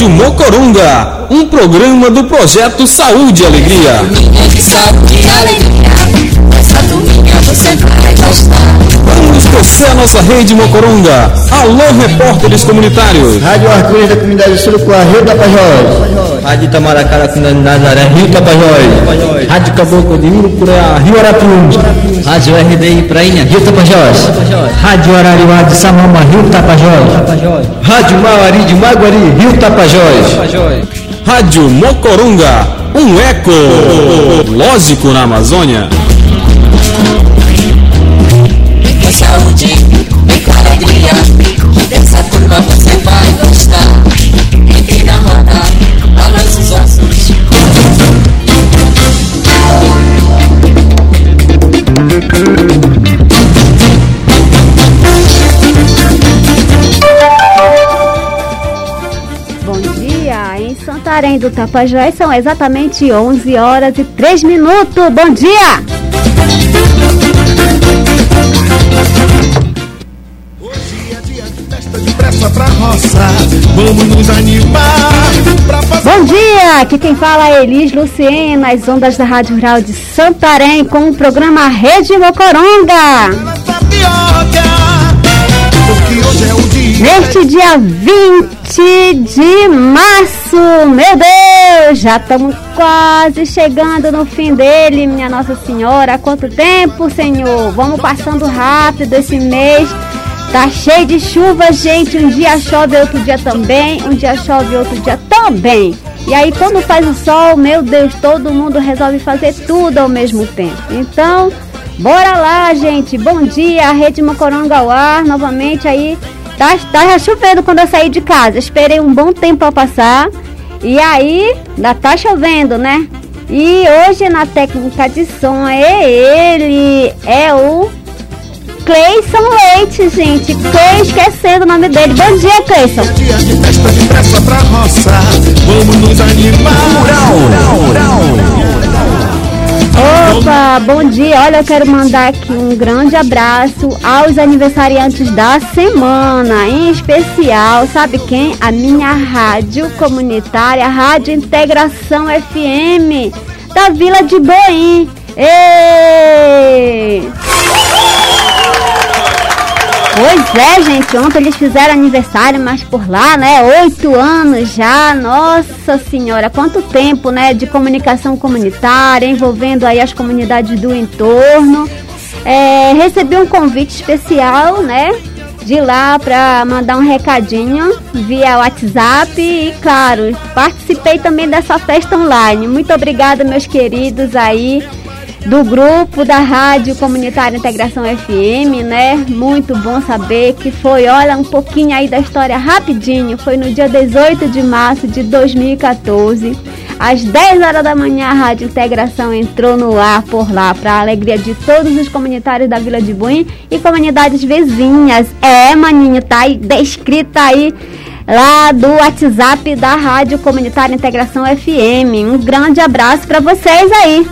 Rádio Mocoronga, um programa do projeto Saúde e Alegria. Você vai gostar. Vamos torcer a nossa rede Mocoronga. Alô, repórteres comunitários. Rádio Arco-Íris da comunidade Surucuá, Rio Tapajós. Rádio Itamaracá da comunidade Nazaré, Rio Tapajós. Rádio Caboclo de Urucureá, Rio Arapiuns. Rádio RDI Prainha, Rio Tapajós. Rádio Arariuá de Samama, Rio Tapajós. Rádio Mauari de Maguari, Rio Tapajós. Rádio Mocoronga, um eco lógico na Amazônia. Com saúde, vem com alegria, dessa turma você vai gostar. Entre na roda, balança os ossos. Bom dia, em Santarém do Tapajós são exatamente 11 horas e 3 minutos. Bom dia! Bom dia! Aqui quem fala é Elis Luciene, nas ondas da Rádio Rural de Santarém, com o programa Rede Mocoronga. Neste dia 20 de março, meu Deus, já estamos quase chegando no fim dele, minha Nossa Senhora. Há quanto tempo, Senhor? Vamos passando rápido esse mês. Tá cheio de chuva, gente. Um dia chove, outro dia também. Um dia chove, outro dia também. E aí, quando faz o sol, meu Deus, todo mundo resolve fazer tudo ao mesmo tempo. Então, bora lá, gente. Bom dia, Rede Mocoronga ao ar. Novamente aí. Tá, tá já chovendo quando eu saí de casa. Esperei um bom tempo pra passar. E aí, ainda tá chovendo, né? E hoje na técnica de som é ele, é o Cleison Leite, gente. Tô esquecendo o nome dele. Bom dia, Cleison. Dia de festa de pressa pra roça. Vamos nos animar. Opa, bom dia. Olha, eu quero mandar aqui um grande abraço aos aniversariantes da semana, em especial, sabe quem? A minha rádio comunitária, Rádio Integração FM, da Vila de Boim. Ê! Pois é, gente, ontem eles fizeram aniversário, mas por lá, né? Oito anos já, nossa senhora, quanto tempo, né? De comunicação comunitária, envolvendo aí as comunidades do entorno. É, recebi um convite especial, né? De lá para mandar um recadinho via WhatsApp e, claro, participei também dessa festa online. Muito obrigada, meus queridos aí do grupo da Rádio Comunitária Integração FM, né? Muito bom saber que foi, olha, um pouquinho aí da história rapidinho. Foi no dia 18 de março de 2014. Às 10 horas da manhã, a Rádio Integração entrou no ar por lá, para a alegria de todos os comunitários da Vila de Buim e comunidades vizinhas. É, maninho, tá aí descrita aí lá do WhatsApp da Rádio Comunitária Integração FM. Um grande abraço para vocês aí.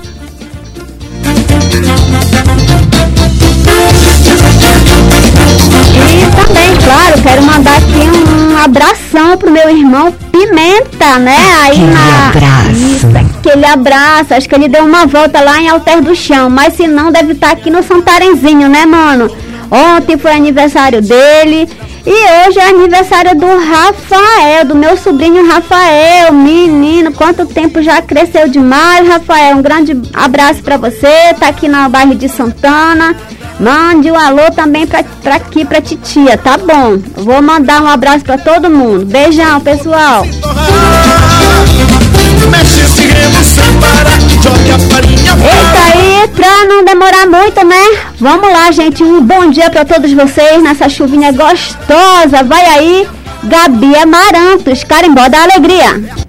E também, claro, quero mandar aqui um abração pro meu irmão Pimenta, né? Aí na. Isso, aquele abraço. Acho que ele deu uma volta lá em Alter do Chão, mas se não, deve estar aqui no Santarenzinho, né, mano? Ontem foi aniversário dele. E hoje é aniversário do Rafael, do meu sobrinho Rafael, menino, quanto tempo já cresceu demais, Rafael, um grande abraço pra você, tá aqui no bairro de Santana, mande um alô também pra, pra aqui, pra titia, tá bom? Vou mandar um abraço pra todo mundo, beijão, pessoal. Mexe esse Eita aí, pra não demorar muito, né? Vamos lá, gente. Um bom dia pra todos vocês nessa chuvinha gostosa. Vai aí, Gabi Amarantos, carimbó da alegria.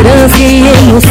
Esperança e emoção.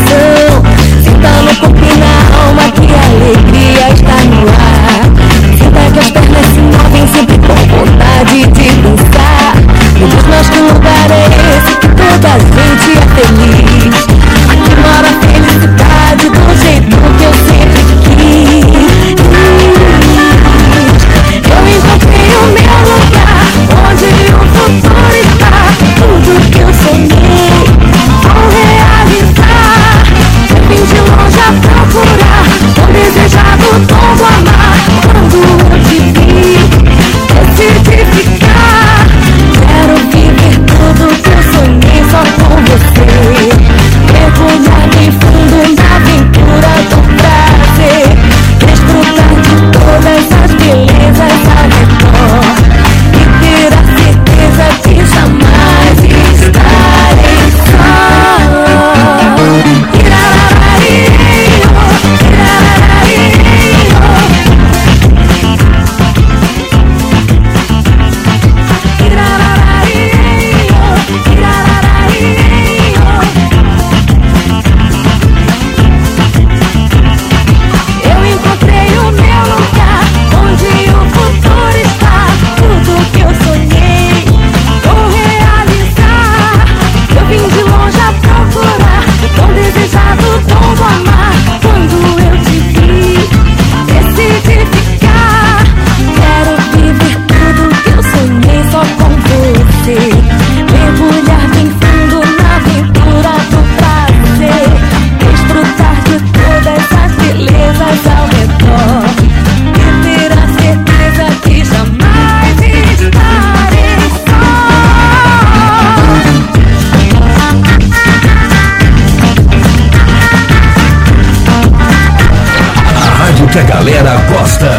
A a galera gosta.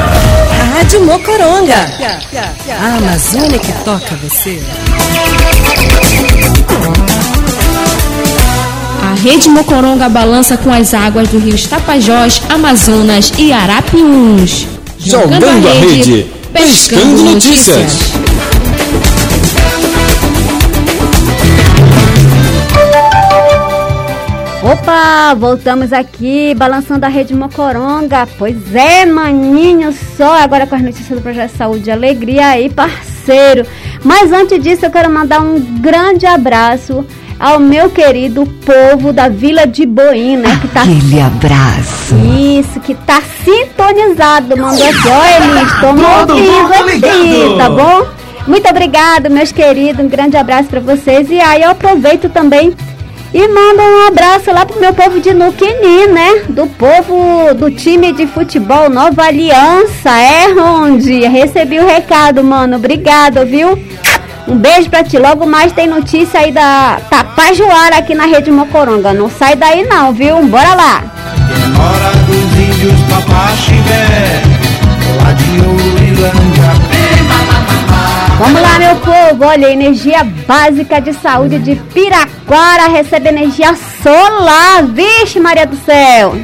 Rádio Mocoronga. A Amazônia que toca você. A Rede Mocoronga balança com as águas do rio Tapajós, Amazonas e Arapiuns. Jogando a rede, pescando notícias. Opa, voltamos aqui, balançando a rede Mocoronga. Pois é, maninho, só agora com as notícias do Projeto Saúde e Alegria aí, parceiro. Mas antes disso, eu quero mandar um grande abraço ao meu querido povo da Vila de Boina, que tá Aquele abraço. isso, que tá sintonizado. Mandou aqui, ó, Elis, tô Todo ouvindo aqui, ligado. tá bom? Muito obrigado, meus queridos. Um grande abraço pra vocês. E aí eu aproveito também e mando um abraço lá pro meu povo de Nuquini, né? Do povo do time de futebol Nova Aliança. É, Ronde. Recebi o recado, mano. Obrigado, viu? Um beijo pra ti. Logo mais tem notícia aí da Tapajoara aqui na Rede Mocoronga. Não sai daí não, viu? Bora lá. Dos índios lá de. Vamos lá, meu povo. Olha, energia básica de saúde de Piraquara recebe energia solar. Vixe, Maria do Céu.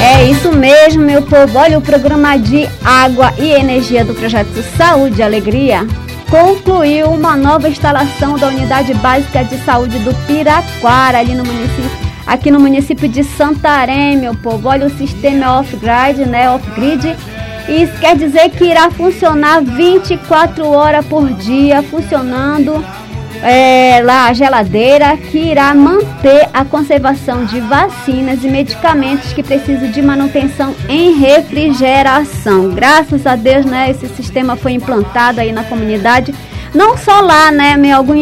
É isso mesmo, meu povo. Olha, o programa de água e energia do projeto Saúde e Alegria concluiu uma nova instalação da unidade básica de saúde do Piraquara, ali no município, aqui no município de Santarém, meu povo. Olha, o sistema off-grid, né? Off-grid. Isso quer dizer que irá funcionar 24 horas por dia, funcionando é, lá a geladeira que irá manter a conservação de vacinas e medicamentos que precisam de manutenção em refrigeração. Graças a Deus, né, esse sistema foi implantado aí na comunidade, não só lá, né, em, algum,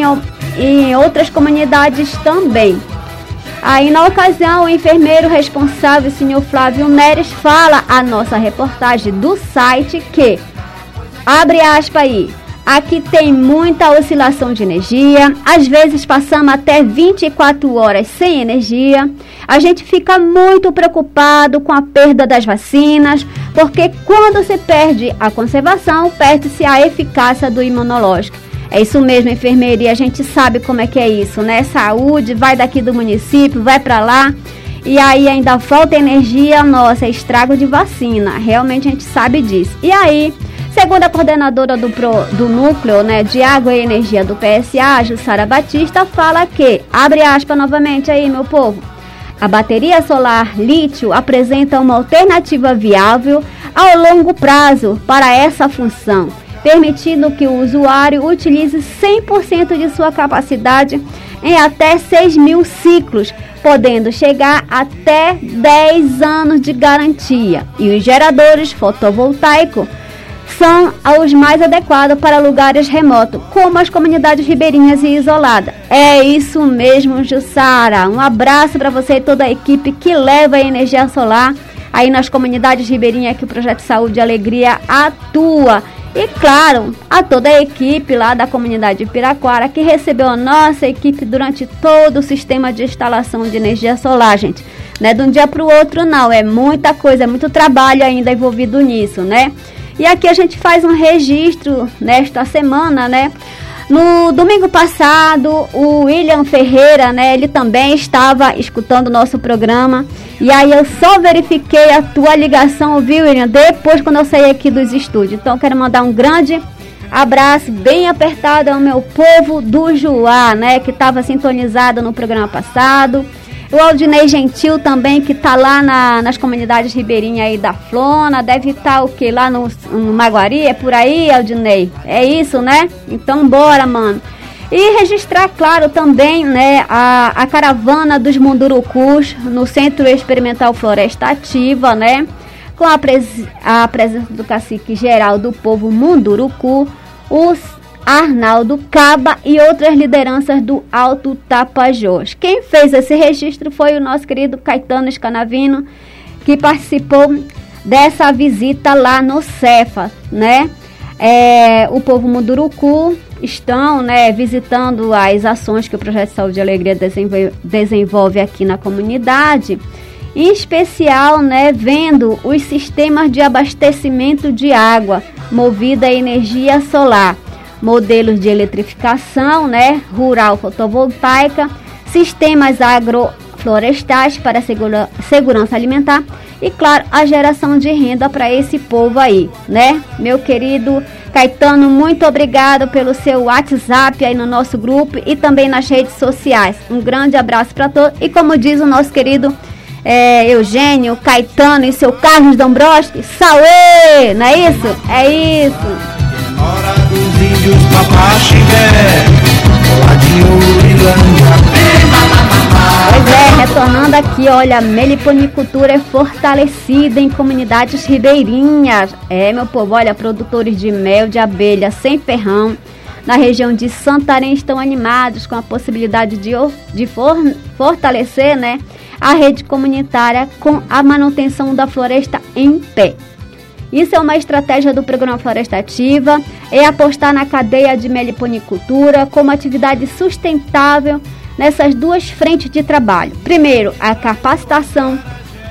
em outras comunidades também. Aí, na ocasião, o enfermeiro responsável, senhor Flávio Neres, fala a nossa reportagem do site que, abre aspas aí, aqui tem muita oscilação de energia, às vezes passamos até 24 horas sem energia. A gente fica muito preocupado com a perda das vacinas, porque quando se perde a conservação, perde-se a eficácia do imunológico. É isso mesmo, enfermeira, a gente sabe como é que é isso, né? Saúde, vai daqui do município, vai para lá, e aí ainda falta energia, nossa, é estrago de vacina. Realmente a gente sabe disso. E aí, Segundo a coordenadora do, pro, do núcleo né, de água e energia do PSA, Jussara Batista, fala que, abre aspas novamente aí, meu povo, a bateria solar lítio apresenta uma alternativa viável ao longo prazo para essa função, permitindo que o usuário utilize 100% de sua capacidade em até 6 mil ciclos, podendo chegar até 10 anos de garantia. E os geradores fotovoltaicos são os mais adequados para lugares remotos, como as comunidades ribeirinhas e isoladas. É isso mesmo, Jussara. Um abraço para você e toda a equipe que leva a energia solar aí nas comunidades ribeirinhas que o Projeto Saúde e Alegria atua. E claro, a toda a equipe lá da comunidade de Piraquara que recebeu a nossa equipe durante todo o sistema de instalação de energia solar, gente. Não é de um dia para o outro, não. É muita coisa, é muito trabalho ainda envolvido nisso, né? E aqui a gente faz um registro nesta semana, né? No domingo passado, o William Ferreira, né, ele também estava escutando o nosso programa. E aí eu só verifiquei a tua ligação, viu, William, depois quando eu saí aqui dos estúdios. Então quero mandar um grande abraço bem apertado ao meu povo do Juá, né, que estava sintonizado no programa passado. O Aldinei Gentil também, que tá lá na, nas comunidades ribeirinhas aí da Flona, deve estar tá, o que? Lá no, no Maguari, é por aí, Aldinei? É isso, né? Então bora, mano. E registrar, claro, também né, a, a caravana dos Mundurucus no Centro Experimental Floresta Ativa, né? Com a, pres, a presença do cacique geral do povo Munduruku, os Arnaldo Caba e outras lideranças do Alto Tapajós. Quem fez esse registro foi o nosso querido Caetano Escanavino, que participou dessa visita lá no Cefa, né? É, o povo Munduruku estão né, visitando as ações que o Projeto Saúde e Alegria desenvolve, desenvolve aqui na comunidade, em especial né, vendo os sistemas de abastecimento de água movida a energia solar modelos de eletrificação, né, rural fotovoltaica, sistemas agroflorestais para segura, segurança alimentar e, claro, a geração de renda para esse povo aí, né? Meu querido Caetano, muito obrigado pelo seu WhatsApp aí no nosso grupo e também nas redes sociais. Um grande abraço para todos e como diz o nosso querido é, Eugênio, Caetano e seu Carlos Dombrowski, Sauê, não é isso? É isso índios Papaxibé, lá de Urilândia. Pois é, retornando aqui, olha, a meliponicultura é fortalecida em comunidades ribeirinhas. É, meu povo, olha, produtores de mel de abelha sem ferrão na região de Santarém estão animados com a possibilidade de, de for, fortalecer né, a rede comunitária com a manutenção da floresta em pé. Isso é uma estratégia do Programa Floresta Ativa, é apostar na cadeia de meliponicultura como atividade sustentável nessas duas frentes de trabalho. Primeiro, a capacitação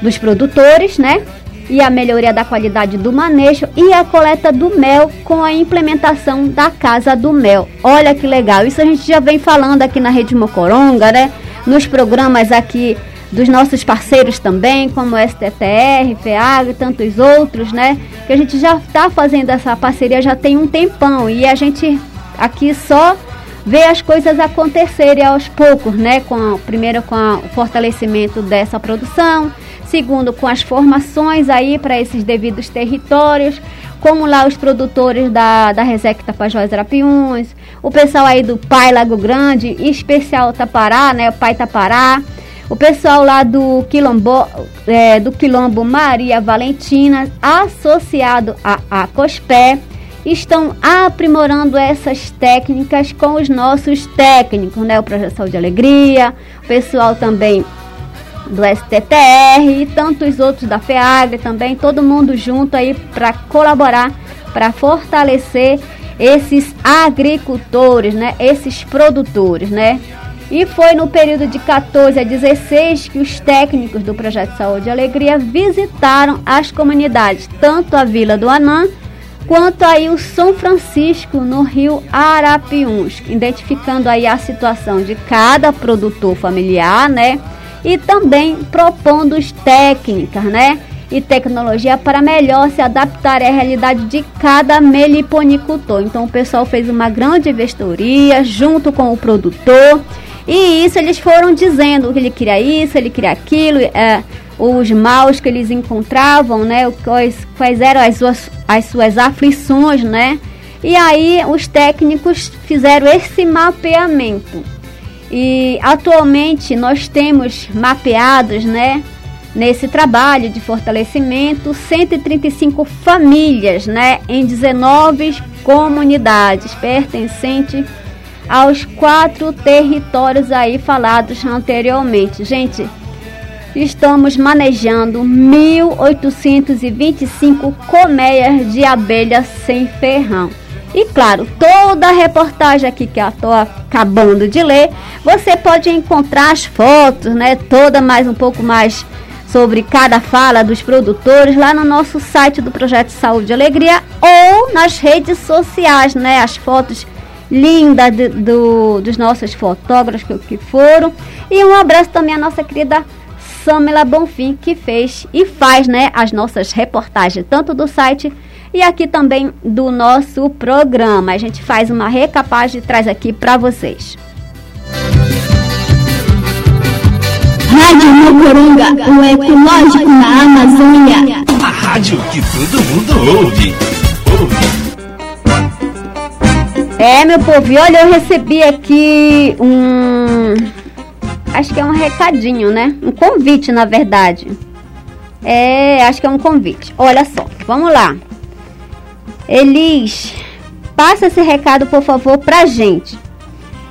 dos produtores, né? E a melhoria da qualidade do manejo e a coleta do mel com a implementação da Casa do Mel. Olha que legal, isso a gente já vem falando aqui na Rede Mocoronga, né? Nos programas aqui dos nossos parceiros também, como STTR, FEAG e tantos outros, né? Que a gente já está fazendo essa parceria já tem um tempão e a gente aqui só vê as coisas acontecerem aos poucos, né? Com primeiro com a, o fortalecimento dessa produção, segundo com as formações aí para esses devidos territórios, como lá os produtores da, da Resec Tapajós Arapiuns, o pessoal aí do Pai Lago Grande, especial Tapará, né? O Pai Tapará o pessoal lá do Quilombo, é, do Quilombo Maria Valentina, associado a Acospé, estão aprimorando essas técnicas com os nossos técnicos, né? O Projeto Saúde e Alegria, o pessoal também do STTR e tantos outros da FEAGRE também, todo mundo junto aí para colaborar, para fortalecer esses agricultores, né? Esses produtores, né? E foi no período de 14 a 16 que os técnicos do Projeto Saúde e Alegria visitaram as comunidades, tanto a Vila do Anã quanto aí o São Francisco no Rio Arapiuns, identificando aí a situação de cada produtor familiar, né? E também propondo técnicas, né? e tecnologia para melhor se adaptar à realidade de cada meliponicultor. Então o pessoal fez uma grande vistoria junto com o produtor e isso eles foram dizendo que ele queria isso, ele queria aquilo, é, os maus que eles encontravam, né? Quais, quais eram as suas, as suas aflições, né? E aí os técnicos fizeram esse mapeamento. E atualmente nós temos mapeados, né? Nesse trabalho de fortalecimento, 135 famílias, né? Em 19 comunidades pertencentes aos quatro territórios aí falados anteriormente. Gente, estamos manejando 1.825 colmeias de abelhas sem ferrão. E claro, toda a reportagem aqui que eu estou acabando de ler, você pode encontrar as fotos, né? Toda mais um pouco mais sobre cada fala dos produtores lá no nosso site do Projeto Saúde e Alegria ou nas redes sociais, né? As fotos linda de, do, dos nossos fotógrafos que, que foram. E um abraço também à nossa querida Samela Bonfim, que fez e faz né, as nossas reportagens, tanto do site e aqui também do nosso programa. A gente faz uma recapagem e traz aqui para vocês. Rádio Mocoronga, o ecológico na Amazônia. A rádio que todo mundo ouve. Ouve. É, meu povo, e olha, eu recebi aqui um. Acho que é um recadinho, né? Um convite, na verdade. É, acho que é um convite. Olha só, vamos lá. Elis, passa esse recado, por favor, pra gente.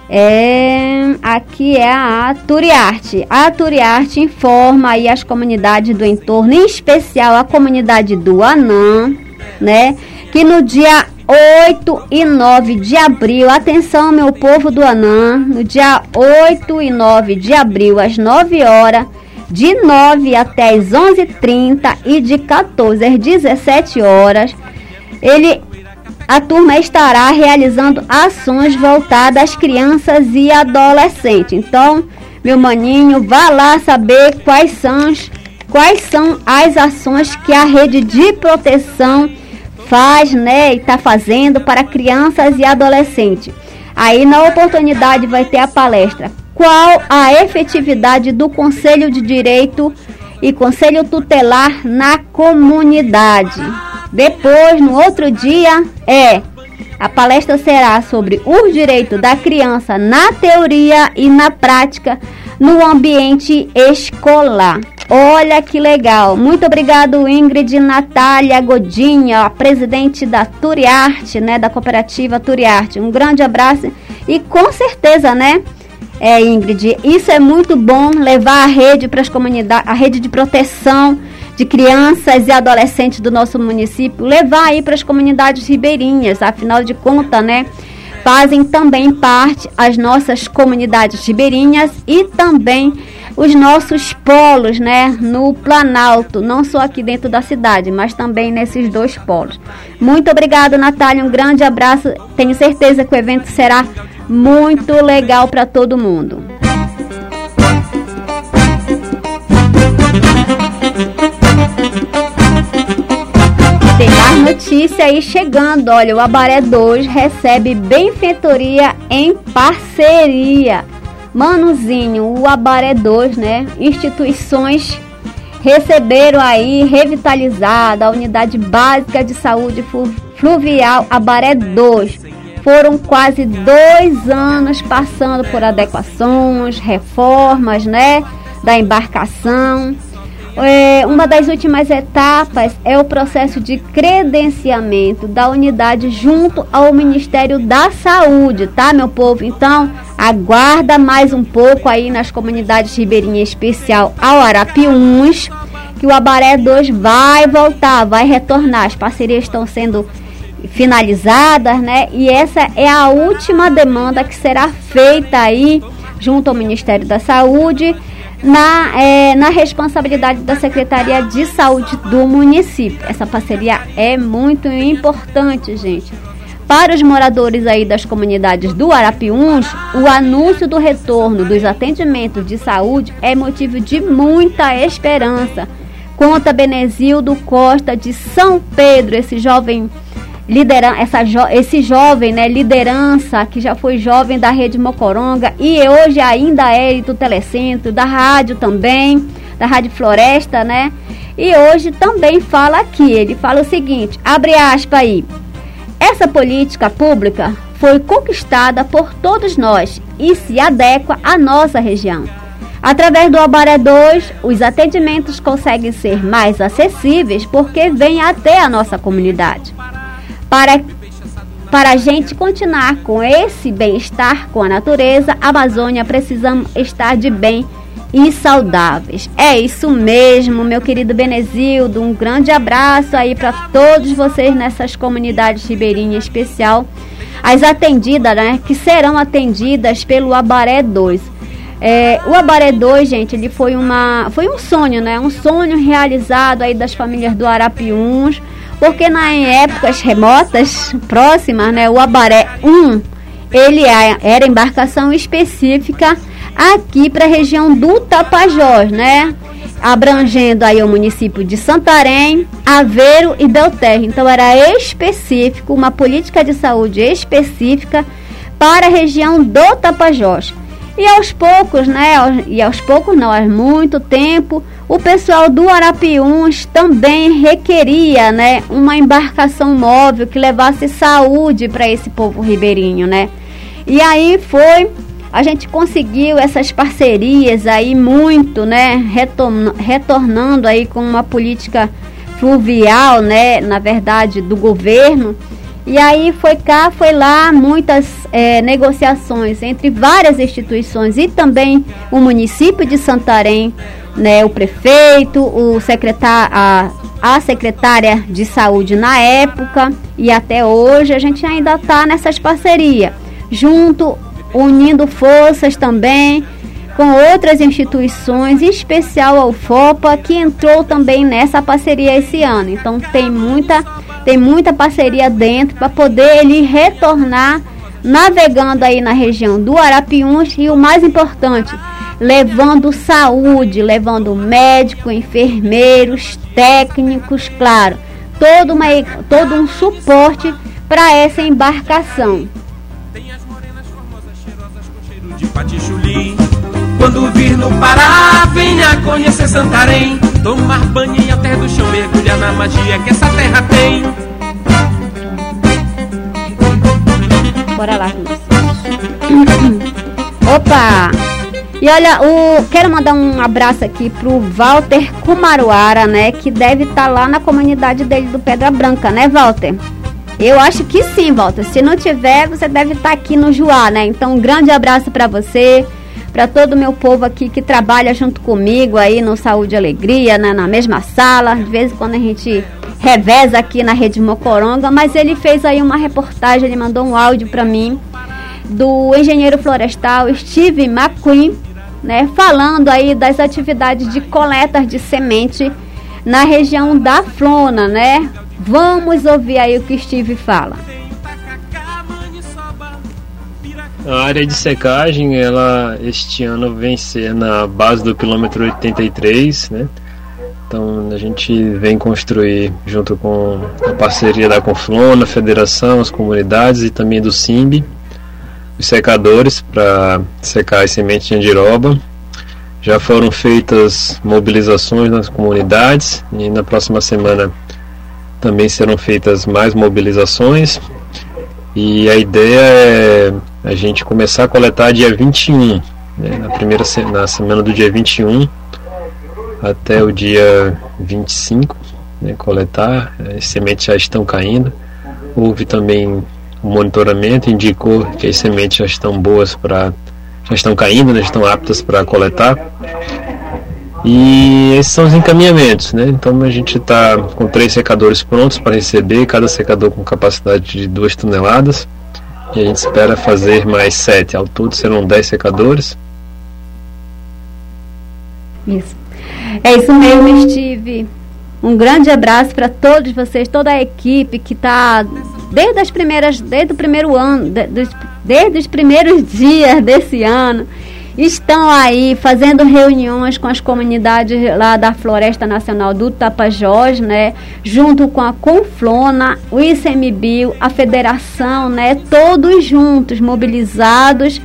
É, aqui é a Turiarte. A Turiarte informa aí as comunidades do entorno, em especial a comunidade do Anã, né? Que no dia 8 e 9 de abril, atenção meu povo do Anã, no dia 8 e 9 de abril, às 9 horas, de 9 até as 11h30 e de 14 às 17 horas, ele, a turma estará realizando ações voltadas às crianças e adolescentes. Então, meu maninho, vá lá saber quais são, quais são as ações que a rede de proteção faz, né, e está fazendo para crianças e adolescentes. Aí na oportunidade vai ter a palestra. Qual a efetividade do Conselho de Direito e Conselho Tutelar na comunidade? Depois, no outro dia, é a palestra será sobre os direitos da criança na teoria e na prática no ambiente escolar. Olha que legal. Muito obrigado, Ingrid Natália Godinha, a presidente da Turiarte, né, da cooperativa Turiarte. Um grande abraço e com certeza, né, é, Ingrid, isso é muito bom levar a rede para as comunidades, a rede de proteção de crianças e adolescentes do nosso município, levar aí para as comunidades ribeirinhas, afinal de contas, né? Fazem também parte as nossas comunidades ribeirinhas e também os nossos polos, né, no Planalto, não só aqui dentro da cidade, mas também nesses dois polos. Muito obrigada, Natália, um grande abraço. Tenho certeza que o evento será muito legal para todo mundo. Tem mais notícia aí chegando. Olha, o Abaré 2 recebe benfeitoria em parceria. Manuzinho, o Abaré 2, né? Instituições receberam aí revitalizada a unidade básica de saúde fluvial Abaré 2. Foram quase dois anos passando por adequações, reformas, né? Da embarcação. É, uma das últimas etapas é o processo de credenciamento da unidade junto ao Ministério da Saúde, tá, meu povo? Então, aguarda mais um pouco aí nas comunidades ribeirinhas, especial ao Arapiuns, que o Abaré 2 vai voltar, vai retornar. As parcerias estão sendo finalizadas, né? E essa é a última demanda que será feita aí junto ao Ministério da Saúde na, é, na responsabilidade da Secretaria de Saúde do município. Essa parceria é muito importante, gente. Para os moradores aí das comunidades do Arapiuns, o anúncio do retorno dos atendimentos de saúde é motivo de muita esperança conta Benezildo Costa de São Pedro, esse jovem lideran essa jo esse jovem, né, liderança que já foi jovem da Rede Mocoronga e hoje ainda é do Telecentro, da rádio também, da Rádio Floresta, né? E hoje também fala aqui, ele fala o seguinte, abre aspas aí. Essa política pública foi conquistada por todos nós e se adequa à nossa região. Através do Abaré 2, os atendimentos conseguem ser mais acessíveis porque vêm até a nossa comunidade. Para, para a gente continuar com esse bem-estar com a natureza, a Amazônia precisamos estar de bem e saudáveis. É isso mesmo, meu querido Benezildo. Um grande abraço aí para todos vocês nessas comunidades ribeirinhas, especial as atendidas, né, que serão atendidas pelo Abaré 2. É, o Abaré 2, gente, ele foi, uma, foi um sonho, né? Um sonho realizado aí das famílias do Arapiuns, porque na, em épocas remotas, próximas, né? O Abaré 1, ele é, era embarcação específica aqui para a região do Tapajós, né? Abrangendo aí o município de Santarém, Aveiro e Belterra. Então era específico, uma política de saúde específica para a região do Tapajós. E aos poucos, né? E aos poucos não, há muito tempo, o pessoal do Arapiuns também requeria, né, uma embarcação móvel que levasse saúde para esse povo ribeirinho, né? E aí foi, a gente conseguiu essas parcerias aí muito, né, retornando aí com uma política fluvial, né, na verdade, do governo e aí foi cá, foi lá, muitas é, negociações entre várias instituições e também o município de Santarém, né, o prefeito, o secretário, a, a secretária de saúde na época e até hoje a gente ainda está nessas parcerias, junto, unindo forças também com outras instituições, em especial a UFOPA, que entrou também nessa parceria esse ano. Então tem muita tem muita parceria dentro para poder ele retornar navegando aí na região do Arapiuns e o mais importante, levando saúde, levando médico, enfermeiros, técnicos, claro, todo, uma, todo um suporte para essa embarcação. Quando vir no Pará, venha conhecer Santarém. Tomar banho em terra do chão, mergulhar na magia que essa terra tem. Bora lá, Opa! E olha, o, quero mandar um abraço aqui pro Walter Kumaruara, né? Que deve estar tá lá na comunidade dele do Pedra Branca, né, Walter? Eu acho que sim, Walter. Se não tiver, você deve estar tá aqui no Juá, né? Então, um grande abraço para você para todo o meu povo aqui que trabalha junto comigo aí no Saúde e Alegria, né, na mesma sala. De vez em quando a gente reveza aqui na Rede Mocoronga, mas ele fez aí uma reportagem, ele mandou um áudio para mim do engenheiro florestal Steve McQueen, né, falando aí das atividades de coleta de semente na região da Flona, né? Vamos ouvir aí o que Steve fala. A área de secagem, ela este ano vem ser na base do quilômetro 83, né? Então a gente vem construir junto com a parceria da Conflona, a Federação, as comunidades e também do SIMB, os secadores para secar as sementes de andiroba. Já foram feitas mobilizações nas comunidades e na próxima semana também serão feitas mais mobilizações. E a ideia é a gente começar a coletar dia 21, né, na primeira na semana do dia 21 até o dia 25, né, coletar, as sementes já estão caindo. Houve também o monitoramento, indicou que as sementes já estão boas para já estão caindo, né, estão aptas para coletar. E esses são os encaminhamentos, né? Então a gente está com três secadores prontos para receber, cada secador com capacidade de 2 toneladas. E a gente espera fazer mais sete. Ao todo serão dez secadores. Isso. É isso mesmo, Steve. Um grande abraço para todos vocês, toda a equipe que está desde as primeiras, desde o primeiro ano, desde, desde os primeiros dias desse ano. Estão aí fazendo reuniões com as comunidades lá da Floresta Nacional do Tapajós, né, junto com a Conflona, o ICMBio, a Federação, né, todos juntos, mobilizados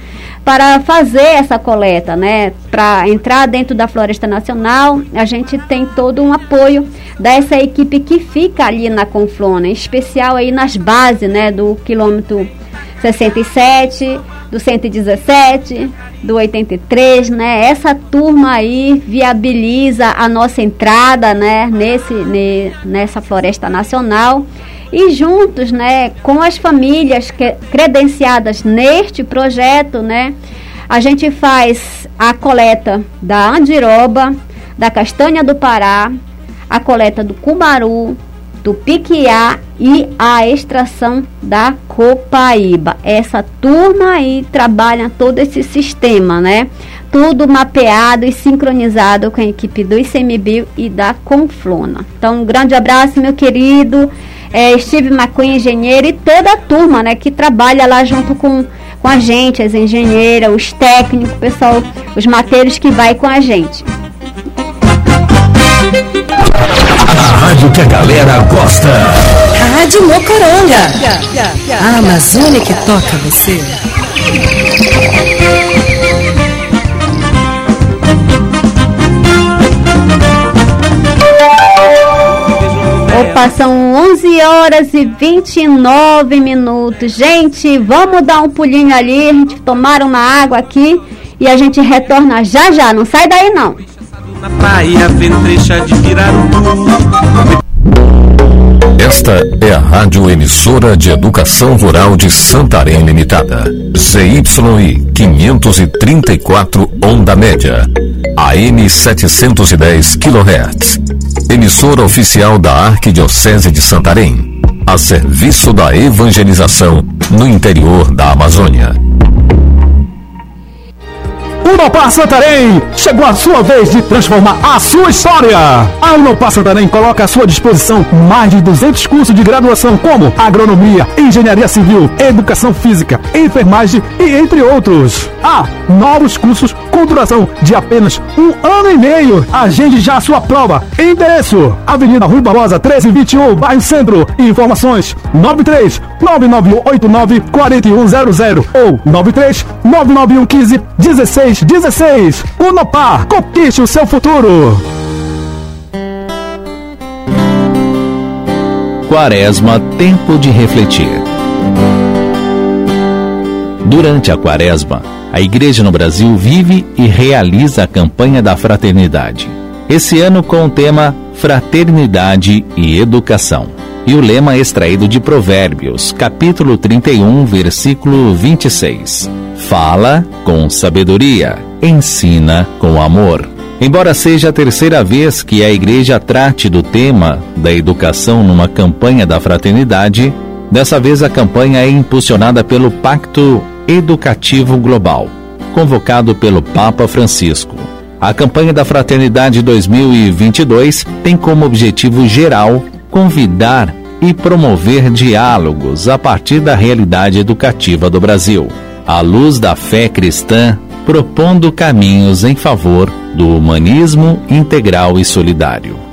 para fazer essa coleta, né? Para entrar dentro da Floresta Nacional, a gente tem todo um apoio dessa equipe que fica ali na Conflona, em especial aí nas bases, né, do quilômetro 67, do 117, do 83, né? Essa turma aí viabiliza a nossa entrada, né, nesse ne, nessa Floresta Nacional e juntos, né, com as famílias credenciadas neste projeto, né, a gente faz a coleta da andiroba, da castanha do Pará, a coleta do cumaru, do e a extração da copaíba. Essa turma aí trabalha todo esse sistema, né? Tudo mapeado e sincronizado com a equipe do ICMBio e da Conflona. Então, um grande abraço, meu querido é, Steve McQueen, engenheiro, e toda a turma né, que trabalha lá junto com, com a gente, as engenheiras, os técnicos, o pessoal, os mateiros que vai com a gente. A rádio que a galera gosta. Rádio Mocoronga. A Amazônia que toca você. Opa, são 11 horas e 29 minutos. Gente, vamos dar um pulinho ali, a gente tomar uma água aqui e a gente retorna já já. Não sai daí não. Na praia, ventrecha de Esta é a Rádio Emissora de Educação Rural de Santarém Limitada. ZYI 534 Onda Média. AM 710 kHz. Emissora oficial da Arquidiocese de Santarém. A serviço da evangelização no interior da Amazônia. Unopar Santarém, chegou a sua vez de transformar a sua história. A Unopar Santarém coloca à sua disposição mais de 200 cursos de graduação como agronomia, engenharia civil, educação física, enfermagem e entre outros. Há novos cursos com duração de apenas um ano e meio. Agende já a sua prova. Endereço: Avenida Rui Barbosa 1321, bairro Centro. Informações: 93 99189 4100 ou 93 99115 16 16. Unopar, conquiste o seu futuro. Quaresma, tempo de refletir. Durante a Quaresma, a Igreja no Brasil vive e realiza a campanha da fraternidade. Esse ano com o tema Fraternidade e Educação. E o lema extraído de Provérbios, capítulo 31, versículo 26. Fala com sabedoria, ensina com amor. Embora seja a terceira vez que a Igreja trate do tema da educação numa campanha da fraternidade, dessa vez a campanha é impulsionada pelo Pacto Educativo Global, convocado pelo Papa Francisco. A campanha da Fraternidade 2022 tem como objetivo geral convidar e promover diálogos a partir da realidade educativa do Brasil, à luz da fé cristã, propondo caminhos em favor do humanismo integral e solidário.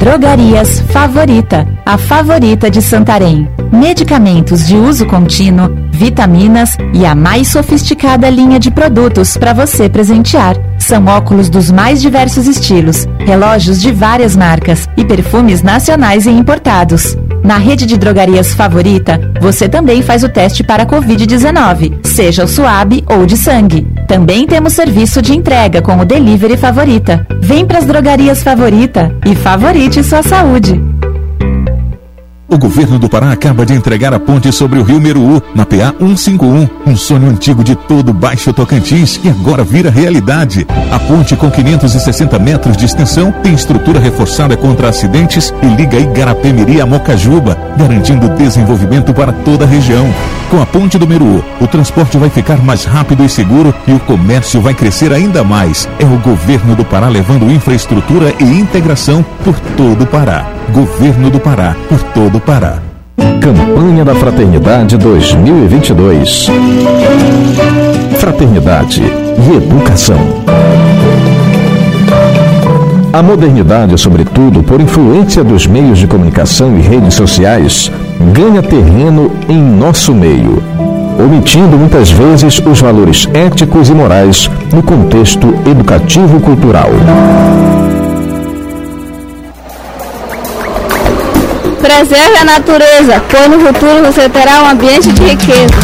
Drogarias Favorita, a favorita de Santarém. Medicamentos de uso contínuo, vitaminas e a mais sofisticada linha de produtos para você presentear. São óculos dos mais diversos estilos, relógios de várias marcas e perfumes nacionais e importados. Na rede de drogarias favorita, você também faz o teste para Covid-19, seja o suave ou de sangue. Também temos serviço de entrega com o Delivery Favorita. Vem para as drogarias favorita e favorite sua saúde. O governo do Pará acaba de entregar a ponte sobre o rio Meruú, na PA 151, um sonho antigo de todo o Baixo Tocantins que agora vira realidade. A ponte com 560 metros de extensão tem estrutura reforçada contra acidentes e liga Igarapé-Miri a Mocajuba, garantindo desenvolvimento para toda a região. Com a ponte do Meruú, o transporte vai ficar mais rápido e seguro e o comércio vai crescer ainda mais. É o governo do Pará levando infraestrutura e integração por todo o Pará. Governo do Pará, por todo o Pará. Campanha da Fraternidade 2022. Fraternidade e Educação. A modernidade, sobretudo por influência dos meios de comunicação e redes sociais, ganha terreno em nosso meio, omitindo muitas vezes os valores éticos e morais no contexto educativo-cultural. Preserve a natureza, pois no futuro você terá um ambiente de riqueza.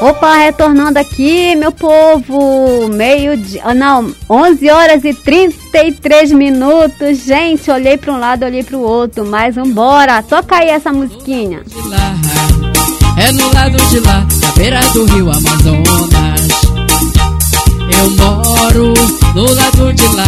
Opa, retornando aqui, meu povo, meio dia, ah, não, 11 horas e 33 minutos, gente, olhei para um lado, olhei para o outro, mas vambora, toca aí essa musiquinha. É no lado de lá, na beira do rio Amazonas, eu moro no lado de lá,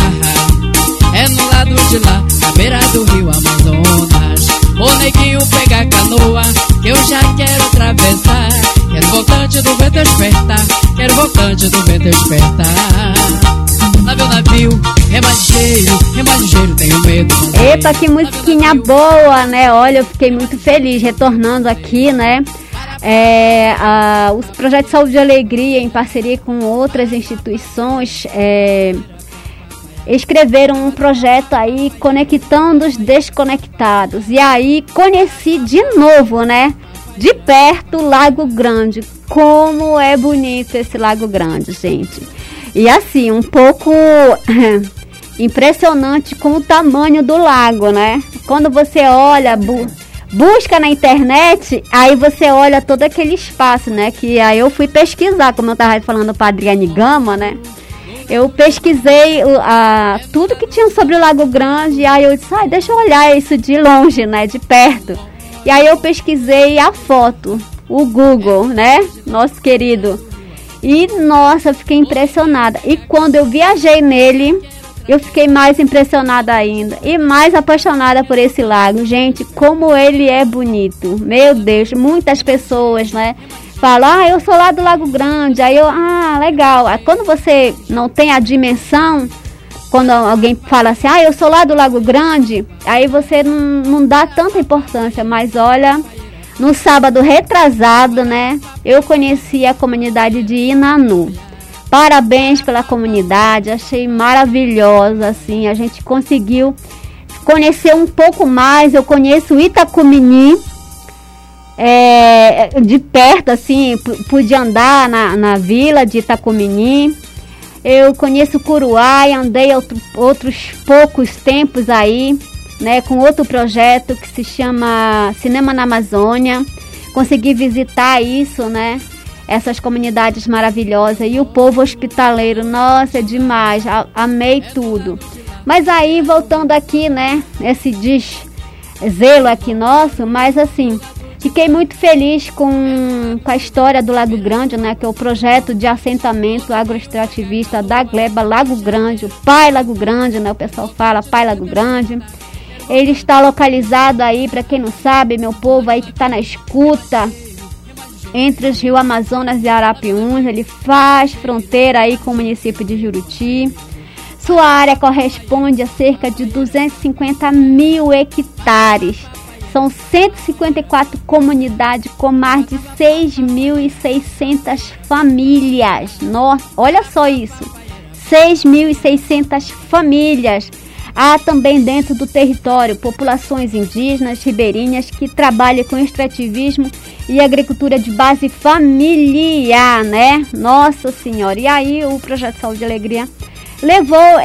é no lado de lá, na beira do rio Amazonas, o neguinho pega a canoa, que eu já quero atravessar. Quero voltante do vento despertar, quero voltante do vento despertar. Lá meu navio, remadeiro, remadeiro, tenho medo. Eita, que musiquinha boa, né? Olha, eu fiquei muito feliz retornando aqui, né? É, a, os projetos Saúde e Alegria, em parceria com outras instituições, é, escreveram um projeto aí conectando os desconectados. E aí conheci de novo, né? De perto o Lago Grande. Como é bonito esse Lago Grande, gente. E assim, um pouco impressionante com o tamanho do lago, né? Quando você olha, busca na internet, aí você olha todo aquele espaço, né? Que aí eu fui pesquisar, como eu tava falando para Adriane Gama, né? eu pesquisei a, tudo que tinha sobre o Lago Grande, aí eu disse, ah, deixa eu olhar isso de longe, né, de perto. E aí eu pesquisei a foto, o Google, né, nosso querido. E nossa, fiquei impressionada. E quando eu viajei nele, eu fiquei mais impressionada ainda e mais apaixonada por esse lago. Gente, como ele é bonito. Meu Deus, muitas pessoas, né, fala, ah, eu sou lá do Lago Grande. Aí eu, ah, legal. Quando você não tem a dimensão, quando alguém fala assim, ah, eu sou lá do Lago Grande, aí você não, não dá tanta importância. Mas olha, no sábado retrasado, né, eu conheci a comunidade de Inanu. Parabéns pela comunidade, achei maravilhosa, assim, a gente conseguiu conhecer um pouco mais. Eu conheço Itacumini, é, de perto, assim, pude andar na, na vila de Itacomini. Eu conheço Curuá e andei outro, outros poucos tempos aí, né, com outro projeto que se chama Cinema na Amazônia. Consegui visitar isso, né? Essas comunidades maravilhosas e o povo hospitaleiro, nossa, é demais, amei tudo. Mas aí, voltando aqui, né, esse zelo aqui nosso, mas assim, Fiquei muito feliz com, com a história do Lago Grande, né, que é o projeto de assentamento agroextrativista da Gleba Lago Grande, o Pai Lago Grande, né, o pessoal fala Pai Lago Grande. Ele está localizado aí, para quem não sabe, meu povo aí que está na escuta, entre os rios Amazonas e Arapiuns, ele faz fronteira aí com o município de Juruti. Sua área corresponde a cerca de 250 mil hectares são 154 comunidades com mais de 6.600 famílias. Nossa, olha só isso. 6.600 famílias. Há também dentro do território populações indígenas, ribeirinhas que trabalham com extrativismo e agricultura de base familiar, né? Nossa Senhora. E aí o Projeto Saúde e Alegria levou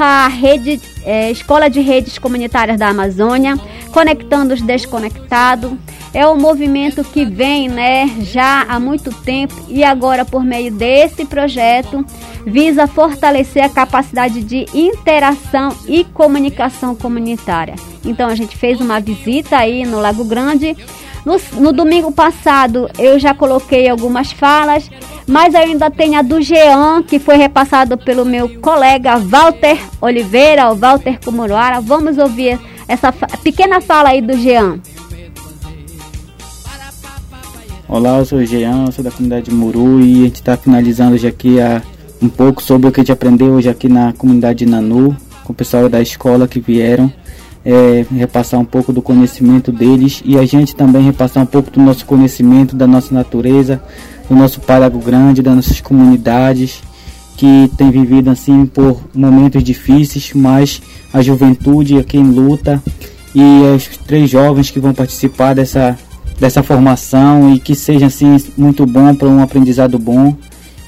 essa rede, é, escola de redes comunitárias da Amazônia conectando os desconectados. É um movimento que vem, né, já há muito tempo e agora por meio desse projeto visa fortalecer a capacidade de interação e comunicação comunitária. Então a gente fez uma visita aí no Lago Grande. No, no domingo passado eu já coloquei algumas falas, mas ainda tem a do Jean, que foi repassado pelo meu colega Walter Oliveira, o Walter Cumuruara. Vamos ouvir essa pequena fala aí do Jean. Olá, eu sou o Jean, sou da comunidade Muru e a gente está finalizando já aqui a um pouco sobre o que a gente aprendeu hoje aqui na comunidade de Nanu, com o pessoal da escola que vieram. É, repassar um pouco do conhecimento deles e a gente também repassar um pouco do nosso conhecimento da nossa natureza, do nosso Parago Grande, das nossas comunidades que tem vivido assim por momentos difíceis, mas a juventude aqui em luta e os três jovens que vão participar dessa dessa formação e que seja assim muito bom para um aprendizado bom.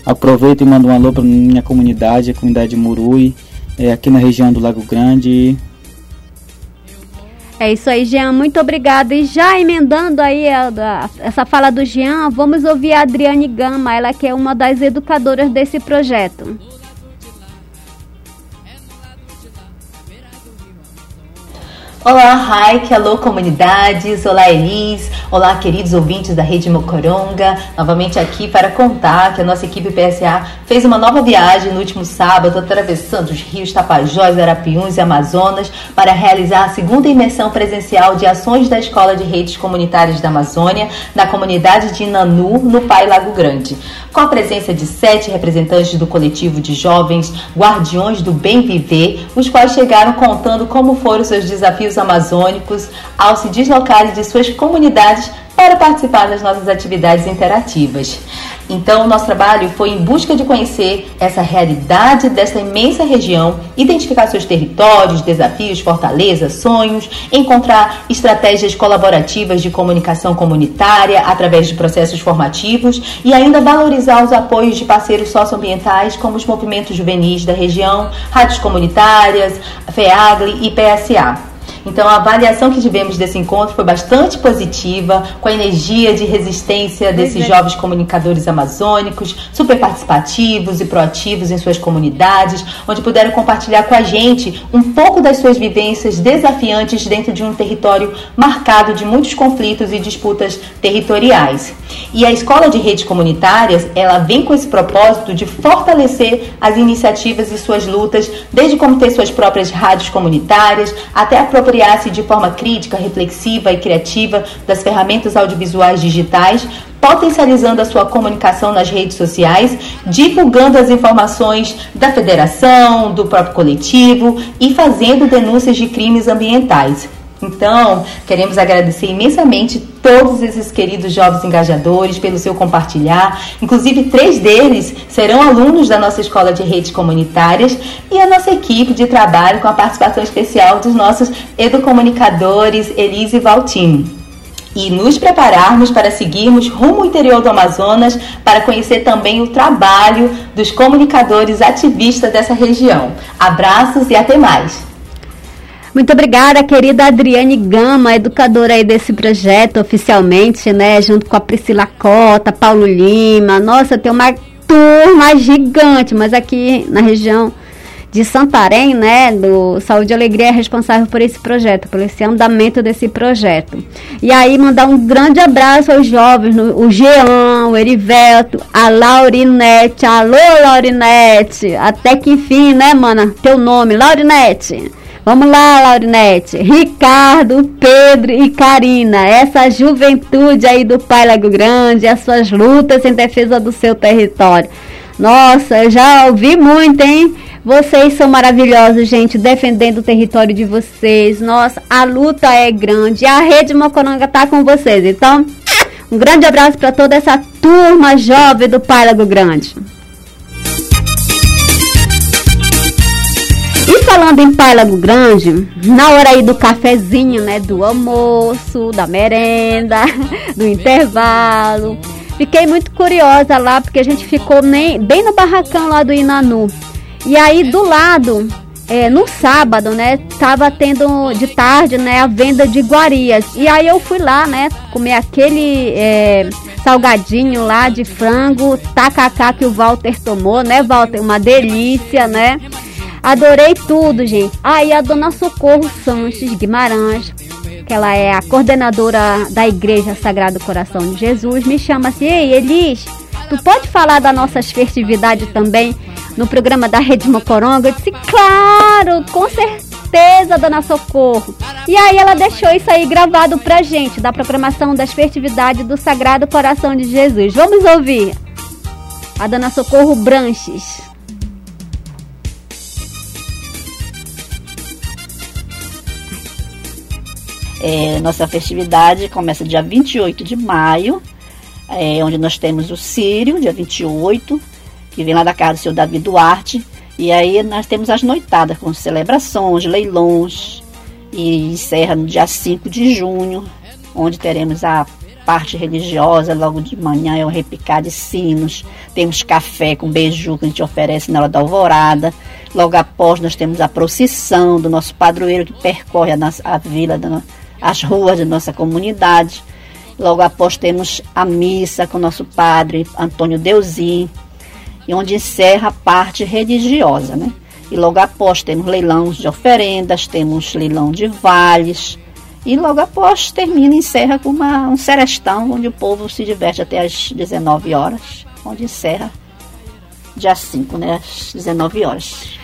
Aproveito e mando um alô para minha comunidade, a comunidade Murui, é, aqui na região do Lago Grande. É isso aí, Jean. Muito obrigada. E já emendando aí a, a, essa fala do Jean, vamos ouvir a Adriane Gama, ela que é uma das educadoras desse projeto. Olá, Raik, alô comunidades, olá Elis, olá queridos ouvintes da Rede Mocoronga, novamente aqui para contar que a nossa equipe PSA fez uma nova viagem no último sábado, atravessando os rios Tapajós, Arapiuns e Amazonas para realizar a segunda imersão presencial de ações da Escola de Redes Comunitárias da Amazônia na comunidade de Nanu, no Pai Lago Grande. Com a presença de sete representantes do coletivo de jovens Guardiões do Bem Viver, os quais chegaram contando como foram seus desafios amazônicos ao se deslocarem de suas comunidades para participar das nossas atividades interativas. Então, o nosso trabalho foi em busca de conhecer essa realidade dessa imensa região, identificar seus territórios, desafios, fortalezas, sonhos, encontrar estratégias colaborativas de comunicação comunitária através de processos formativos e ainda valorizar os apoios de parceiros socioambientais como os movimentos juvenis da região, rádios comunitárias, FEAGLE e PSA. Então a avaliação que tivemos desse encontro foi bastante positiva, com a energia de resistência desses é. jovens comunicadores amazônicos, super participativos e proativos em suas comunidades, onde puderam compartilhar com a gente um pouco das suas vivências desafiantes dentro de um território marcado de muitos conflitos e disputas territoriais. E a Escola de Redes Comunitárias, ela vem com esse propósito de fortalecer as iniciativas e suas lutas, desde como ter suas próprias rádios comunitárias, até apropriar-se de forma crítica, reflexiva e criativa das ferramentas audiovisuais digitais, potencializando a sua comunicação nas redes sociais, divulgando as informações da federação, do próprio coletivo e fazendo denúncias de crimes ambientais. Então, queremos agradecer imensamente todos esses queridos jovens engajadores pelo seu compartilhar. Inclusive, três deles serão alunos da nossa escola de redes comunitárias e a nossa equipe de trabalho com a participação especial dos nossos educomunicadores Elise e Valtini e nos prepararmos para seguirmos rumo ao interior do Amazonas para conhecer também o trabalho dos comunicadores ativistas dessa região. Abraços e até mais! Muito obrigada, querida Adriane Gama, educadora aí desse projeto oficialmente, né? Junto com a Priscila Cota, Paulo Lima. Nossa, tem uma turma gigante, mas aqui na região de Santarém, né, do Saúde e Alegria é responsável por esse projeto, por esse andamento desse projeto. E aí mandar um grande abraço aos jovens, o Jean, o Erivelto, a Laurinete, alô Laurinete, até que enfim, né, mana, teu nome, Laurinete. Vamos lá, Laurinete. Ricardo, Pedro e Karina. Essa juventude aí do Pai Lago Grande, as suas lutas em defesa do seu território. Nossa, eu já ouvi muito, hein? Vocês são maravilhosos, gente, defendendo o território de vocês. Nossa, a luta é grande. A Rede Mocoronga tá com vocês. Então, um grande abraço para toda essa turma jovem do Pai Lago Grande. E falando em Pálago Grande, na hora aí do cafezinho, né, do almoço, da merenda, do intervalo, fiquei muito curiosa lá porque a gente ficou nem, bem no barracão lá do Inanu. E aí do lado, é, no sábado, né, tava tendo de tarde, né, a venda de iguarias. E aí eu fui lá, né, comer aquele é, salgadinho lá de frango, tacacá que o Walter tomou, né, Walter? Uma delícia, né? Adorei tudo, gente. Aí a dona Socorro Sanches Guimarães, que ela é a coordenadora da Igreja Sagrado Coração de Jesus, me chama assim: Ei, Elis, tu pode falar das nossas festividades também no programa da Rede Mocoronga? Eu disse: Claro, com certeza, dona Socorro. E aí ela deixou isso aí gravado pra gente, da programação das festividades do Sagrado Coração de Jesus. Vamos ouvir a dona Socorro Branches. É, nossa festividade começa dia 28 de maio, é, onde nós temos o Sírio, dia 28, que vem lá da casa do senhor Davi Duarte. E aí nós temos as noitadas com celebrações, leilões, e encerra no dia 5 de junho, onde teremos a parte religiosa, logo de manhã é o repicar de sinos, temos café com beiju que a gente oferece na hora da alvorada, logo após nós temos a procissão do nosso padroeiro que percorre a, nossa, a vila, da, as ruas da nossa comunidade, logo após temos a missa com nosso padre Antônio Deusim, e onde encerra a parte religiosa, né? E logo após temos leilões de oferendas, temos leilão de vales, e logo após termina e encerra com uma, um serestão, onde o povo se diverte até às 19 horas, onde encerra dia 5, né, às 19 horas.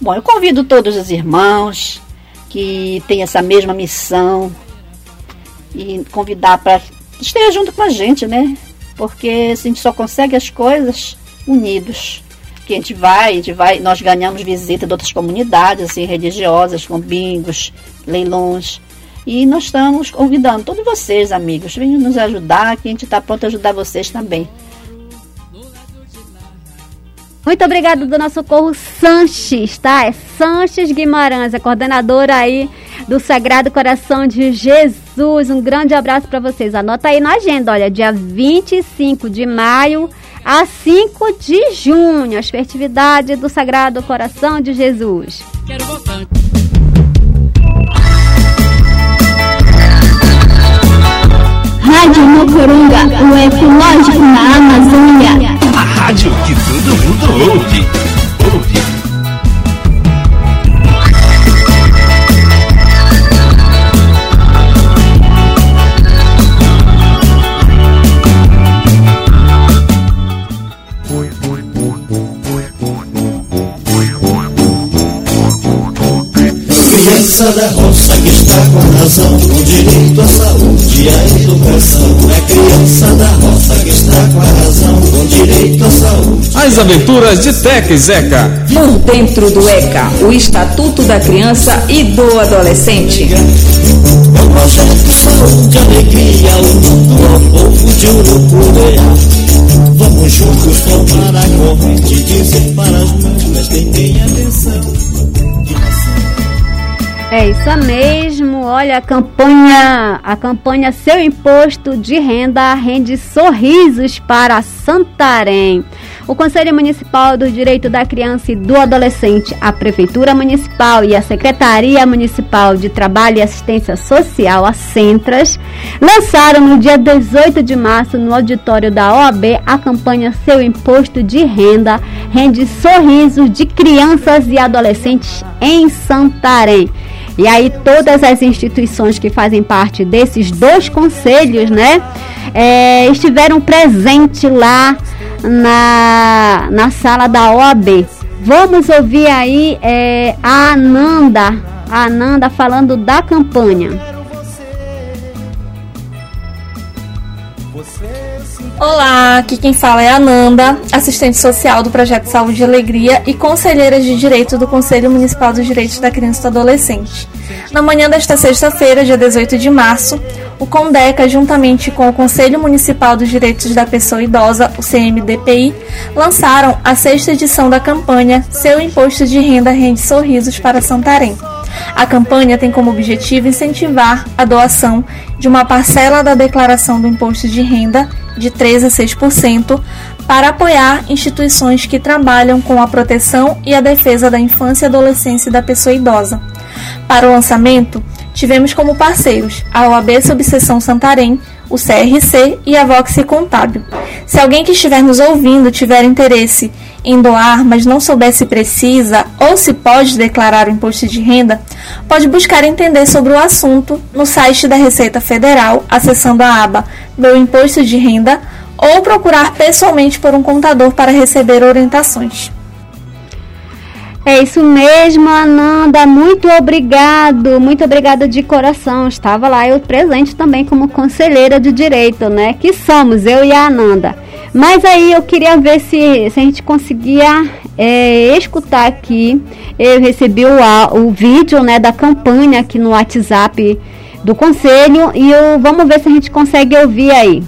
Bom, eu convido todos os irmãos que têm essa mesma missão e convidar para esteja junto com a gente, né? Porque a gente só consegue as coisas unidos. Que a gente vai, a gente vai, nós ganhamos visita de outras comunidades assim, religiosas, com bingos, leilões. E nós estamos convidando todos vocês, amigos, venham nos ajudar, que a gente está pronto a ajudar vocês também. Muito obrigada, Dona Socorro Sanches, tá? É Sanches Guimarães, a coordenadora aí do Sagrado Coração de Jesus. Um grande abraço para vocês. Anota aí na agenda, olha, dia 25 de maio a 5 de junho, as festividades do Sagrado Coração de Jesus. Quero voltar. Rádio Mocoronga, o ecológico na Amazônia. Rádio que todo mundo ouve. Ouve. Criança da roça que está com razão, com direito à saúde e à educação. É criança da roça que está com razão, com direito à saúde. As aventuras de Teca e Zeca. Por dentro do ECA, o Estatuto da Criança e do Adolescente. É o projeto Saúde, Alegria, unindo ao povo de Urucureá. Vamos juntos tomar a corrente, dizer para as mães, prestem bem atenção. É isso mesmo. Olha a campanha, a campanha Seu Imposto de Renda rende sorrisos para Santarém. O Conselho Municipal do Direito da Criança e do Adolescente, a Prefeitura Municipal e a Secretaria Municipal de Trabalho e Assistência Social, a Centras, lançaram no dia 18 de março, no auditório da OAB, a campanha Seu Imposto de Renda rende sorrisos de crianças e adolescentes em Santarém. E aí todas as instituições que fazem parte desses dois conselhos, né, é, estiveram presentes lá na, na sala da OAB. Vamos ouvir aí é, a Ananda, a Ananda falando da campanha. Olá, aqui quem fala é a Ananda, assistente social do Projeto Saúde e Alegria e conselheira de Direito do Conselho Municipal dos Direitos da Criança e do Adolescente. Na manhã desta sexta-feira, dia 18 de março, o CONDECA, juntamente com o Conselho Municipal dos Direitos da Pessoa Idosa, o CMDPI, lançaram a sexta edição da campanha Seu Imposto de Renda Rende Sorrisos para Santarém. A campanha tem como objetivo incentivar a doação de uma parcela da declaração do imposto de renda de 3 a 6% para apoiar instituições que trabalham com a proteção e a defesa da infância, adolescência e da pessoa idosa. Para o lançamento, tivemos como parceiros a OAB Subseção Santarém, o CRC e a Vox Contábil. Se alguém que estiver nos ouvindo tiver interesse em doar, mas não souber se precisa ou se pode declarar o imposto de renda, pode buscar entender sobre o assunto no site da Receita Federal, acessando a aba Meu Imposto de Renda, ou procurar pessoalmente por um contador para receber orientações. É isso mesmo, Ananda. Muito obrigado, muito obrigada de coração. Estava lá eu presente também como conselheira de direito, né? Que somos eu e a Ananda. Mas aí eu queria ver se, se a gente conseguia é, escutar aqui. Eu recebi o, o vídeo né, da campanha aqui no WhatsApp do conselho e eu, vamos ver se a gente consegue ouvir aí.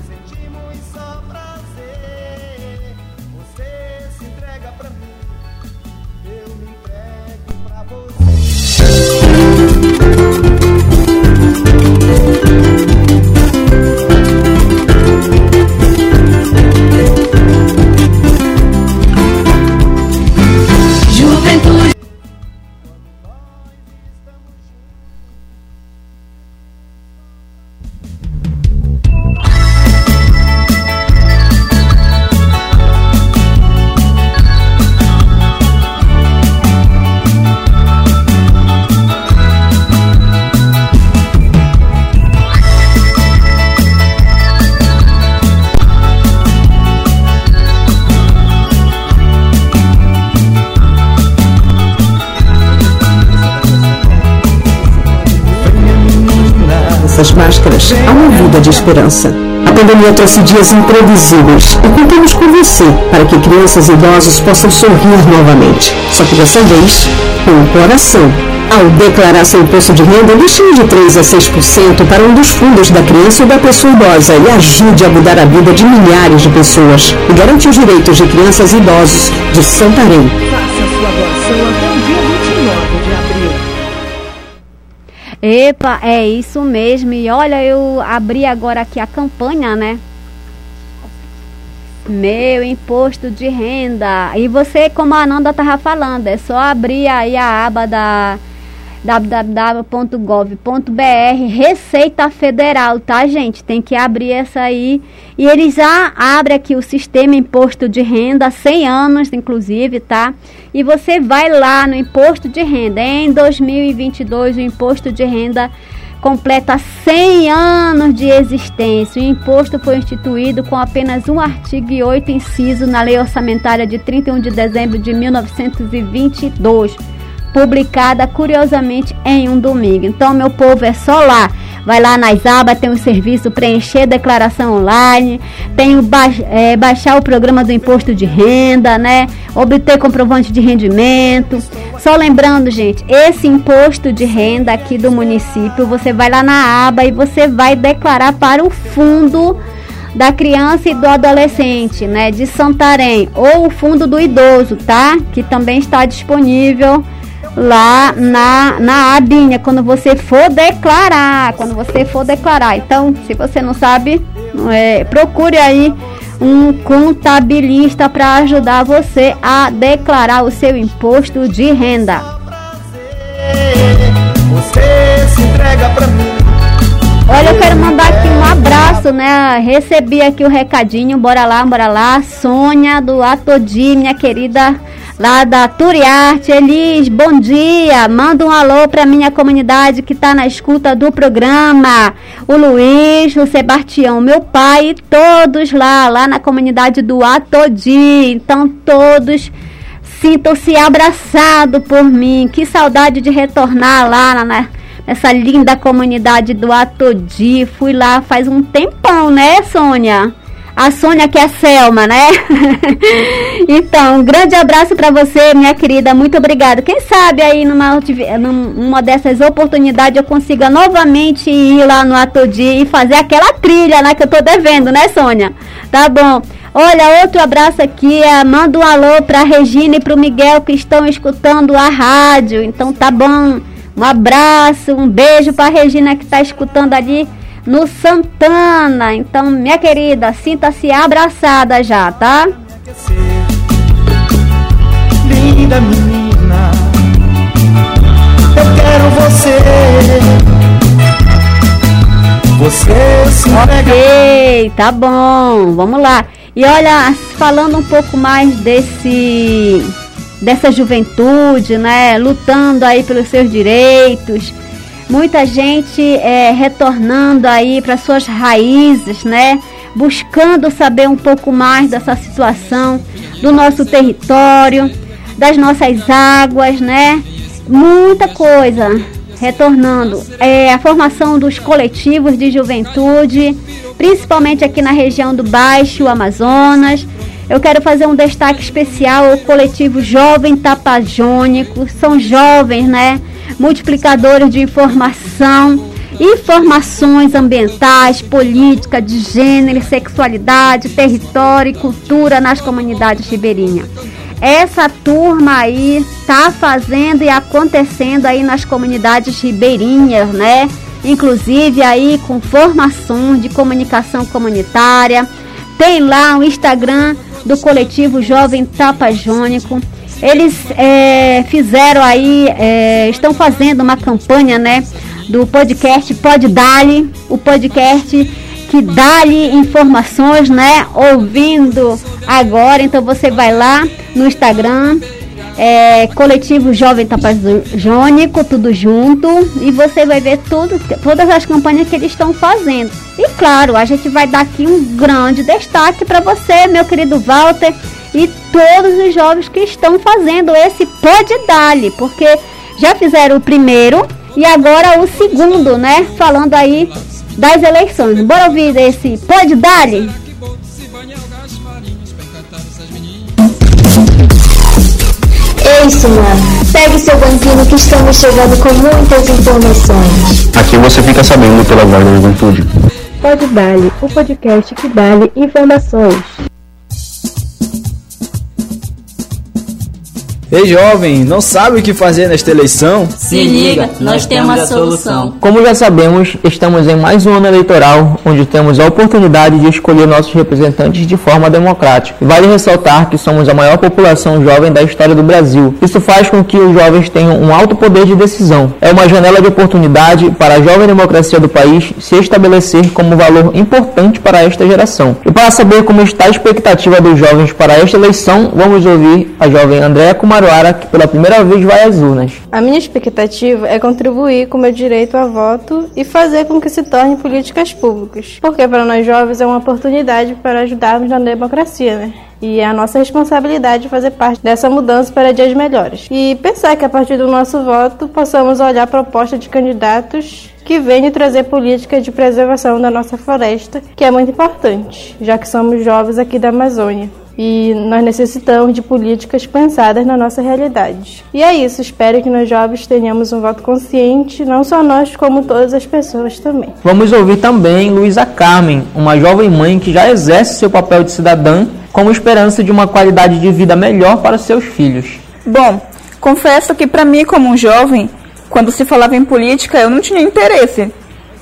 Essas máscaras há uma vida de esperança. A pandemia trouxe dias imprevisíveis e contamos com você para que crianças e idosos possam sorrir novamente. Só que dessa vez, com o coração. Ao declarar seu imposto de renda, destine de 3 a 6% para um dos fundos da criança ou da pessoa idosa e ajude a mudar a vida de milhares de pessoas e garante os direitos de crianças e idosos de Santarém. Faça sua doação Epa, é isso mesmo. E olha, eu abri agora aqui a campanha, né? Meu imposto de renda. E você, como a Ananda estava falando, é só abrir aí a aba da www.gov.br Receita Federal, tá, gente? Tem que abrir essa aí. E eles já abrem aqui o sistema imposto de renda, 100 anos, inclusive, tá? E você vai lá no imposto de renda. Em 2022, o imposto de renda completa 100 anos de existência. O imposto foi instituído com apenas um artigo e oito inciso na Lei Orçamentária de 31 de dezembro de 1922 publicada curiosamente em um domingo. Então, meu povo, é só lá. Vai lá nas abas, tem o serviço preencher declaração online, tem o ba é, baixar o programa do imposto de renda, né? Obter comprovante de rendimento. Só lembrando, gente, esse imposto de renda aqui do município, você vai lá na aba e você vai declarar para o fundo da criança e do adolescente, né, de Santarém, ou o fundo do idoso, tá? Que também está disponível lá na, na abinha, quando você for declarar, quando você for declarar. Então, se você não sabe, é, procure aí um contabilista para ajudar você a declarar o seu imposto de renda. Você se entrega pra mim. Olha, eu quero mandar aqui um abraço, né? Recebi aqui o recadinho, bora lá, bora lá. Sônia do Atodi, minha querida lá da Turiarte. Elis, bom dia. Manda um alô para minha comunidade que está na escuta do programa. O Luiz, o Sebastião, meu pai todos lá, lá na comunidade do Atodi. Então, todos sintam-se abraçados por mim. Que saudade de retornar lá na, nessa linda comunidade do Atodi. Fui lá faz um tempão, né, Sônia? A Sônia que é a Selma, né? então, um grande abraço para você, minha querida. Muito obrigada. Quem sabe aí numa, numa dessas oportunidades eu consiga novamente ir lá no Atodi e fazer aquela trilha, né? Que eu tô devendo, né, Sônia? Tá bom. Olha, outro abraço aqui. É, manda um alô pra Regina e pro Miguel que estão escutando a rádio. Então tá bom. Um abraço, um beijo pra Regina que tá escutando ali no Santana. Então, minha querida, sinta-se abraçada já, tá? Linda menina, eu quero você. Você se Ok, tá bom, vamos lá. E olha, falando um pouco mais desse dessa juventude, né, lutando aí pelos seus direitos, muita gente é, retornando aí para suas raízes, né? Buscando saber um pouco mais dessa situação do nosso território, das nossas águas, né? Muita coisa retornando. É, a formação dos coletivos de juventude, principalmente aqui na região do Baixo Amazonas. Eu quero fazer um destaque especial ao coletivo Jovem Tapajônico. São jovens, né? multiplicadores de informação informações ambientais, política, de gênero, sexualidade, território e cultura nas comunidades ribeirinhas. Essa turma aí tá fazendo e acontecendo aí nas comunidades ribeirinhas, né? Inclusive aí com formação de comunicação comunitária. Tem lá o Instagram do coletivo Jovem Tapajônico. Eles é, fizeram aí, é, estão fazendo uma campanha, né? Do podcast Pode Dali, o podcast que dá-lhe informações, né? Ouvindo agora. Então você vai lá no Instagram, é, Coletivo Jovem Tapajônico, tudo junto, e você vai ver tudo, todas as campanhas que eles estão fazendo. E claro, a gente vai dar aqui um grande destaque para você, meu querido Walter, e todos os jovens que estão fazendo esse Pode Dali, porque já fizeram o primeiro e agora o segundo, né? Falando aí das eleições. Bora ouvir esse Pode Ei, senhora, pegue seu banquinho que estamos chegando com muitas informações. Aqui você fica sabendo pela voz da juventude. Pode Dali, o podcast que dá informações. Ei jovem, não sabe o que fazer nesta eleição? Se liga, nós temos a solução. Como já sabemos, estamos em mais um ano eleitoral, onde temos a oportunidade de escolher nossos representantes de forma democrática. Vale ressaltar que somos a maior população jovem da história do Brasil. Isso faz com que os jovens tenham um alto poder de decisão. É uma janela de oportunidade para a jovem democracia do país se estabelecer como valor importante para esta geração. E para saber como está a expectativa dos jovens para esta eleição, vamos ouvir a jovem Andréa Kumar Maruara, que pela primeira vez vai às urnas. A minha expectativa é contribuir com meu direito a voto e fazer com que se torne políticas públicas, porque para nós jovens é uma oportunidade para ajudarmos na democracia, né? E é a nossa responsabilidade fazer parte dessa mudança para dias melhores. E pensar que a partir do nosso voto possamos olhar propostas de candidatos que venham trazer políticas de preservação da nossa floresta, que é muito importante, já que somos jovens aqui da Amazônia e nós necessitamos de políticas pensadas na nossa realidade. E é isso, espero que nós jovens tenhamos um voto consciente, não só nós, como todas as pessoas também. Vamos ouvir também Luísa Carmen, uma jovem mãe que já exerce seu papel de cidadã como esperança de uma qualidade de vida melhor para seus filhos. Bom, confesso que para mim, como um jovem, quando se falava em política, eu não tinha interesse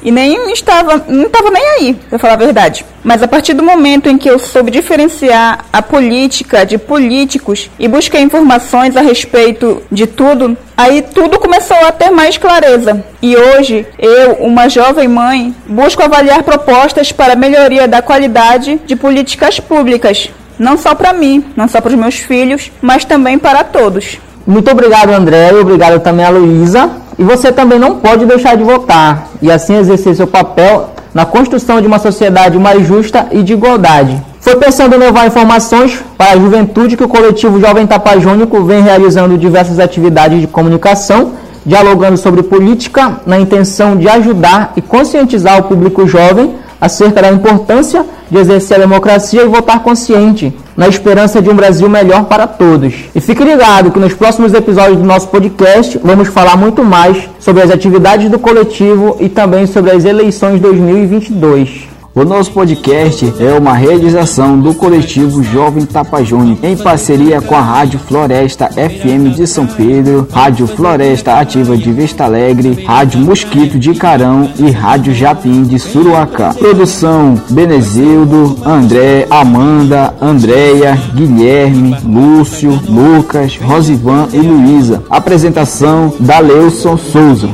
e nem estava, não estava nem aí, para falar a verdade. Mas a partir do momento em que eu soube diferenciar a política de políticos e busquei informações a respeito de tudo, aí tudo começou a ter mais clareza. E hoje, eu, uma jovem mãe, busco avaliar propostas para melhoria da qualidade de políticas públicas, não só para mim, não só para os meus filhos, mas também para todos. Muito obrigado, André, obrigado também a Luísa e você também não pode deixar de votar e assim exercer seu papel na construção de uma sociedade mais justa e de igualdade. Foi pensando em levar informações para a juventude que o coletivo Jovem Tapajônico vem realizando diversas atividades de comunicação, dialogando sobre política na intenção de ajudar e conscientizar o público jovem acerca da importância de exercer a democracia e votar consciente, na esperança de um Brasil melhor para todos. E fique ligado que nos próximos episódios do nosso podcast vamos falar muito mais sobre as atividades do coletivo e também sobre as eleições 2022. O nosso podcast é uma realização do coletivo Jovem Tapajone, em parceria com a Rádio Floresta FM de São Pedro, Rádio Floresta Ativa de Vista Alegre, Rádio Mosquito de Carão e Rádio Japim de Suruacá. Produção Benezildo, André, Amanda, Andréia, Guilherme, Lúcio, Lucas, Rosivan e Luísa. Apresentação da Leuson Souza.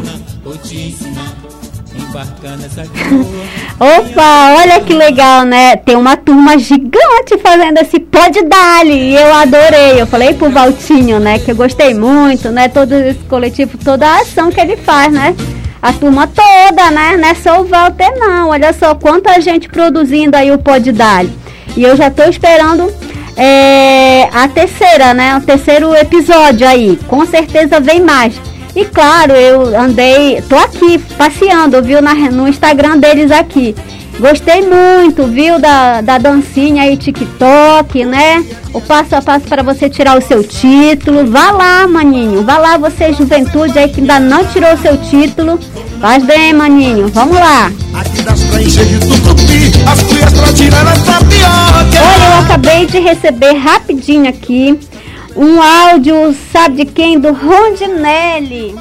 Opa, olha que legal, né? Tem uma turma gigante fazendo esse pode dali e eu adorei. Eu falei pro Valtinho, né, que eu gostei muito, né, todo esse coletivo, toda a ação que ele faz, né? A turma toda, né? Não é só o Walter não. Olha só quanta gente produzindo aí o pode dali. E eu já tô esperando é, a terceira, né? O terceiro episódio aí. Com certeza vem mais. E claro, eu andei, tô aqui passeando, viu, na, no Instagram deles aqui. Gostei muito, viu, da, da dancinha aí, TikTok, né? O passo a passo para você tirar o seu título. Vá lá, maninho. Vá lá, você, juventude aí que ainda não tirou o seu título. Faz bem, maninho. Vamos lá. Olha, eu acabei de receber rapidinho aqui um áudio, sabe de quem? Do Rondinelli.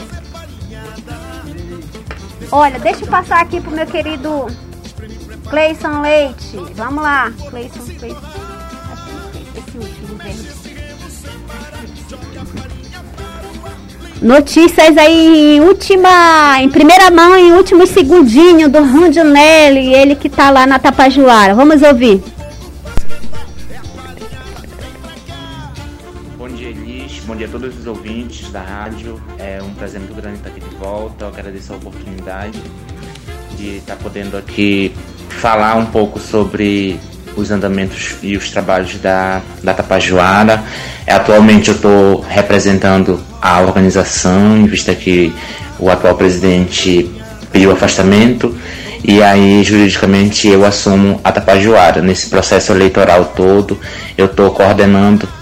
Olha, deixa eu passar aqui pro meu querido Cleison Leite. Vamos lá, Cleison. Notícias aí em última, em primeira mão, em último segundinho do Rondinelli, ele que tá lá na Tapajuara. Vamos ouvir. Dia a todos os ouvintes da rádio. É um prazer muito grande estar aqui de volta. Eu agradeço a oportunidade de estar podendo aqui falar um pouco sobre os andamentos e os trabalhos da, da Tapajoara. É, atualmente eu estou representando a organização, em vista que o atual presidente pediu afastamento, e aí juridicamente eu assumo a Tapajoara. Nesse processo eleitoral todo, eu estou coordenando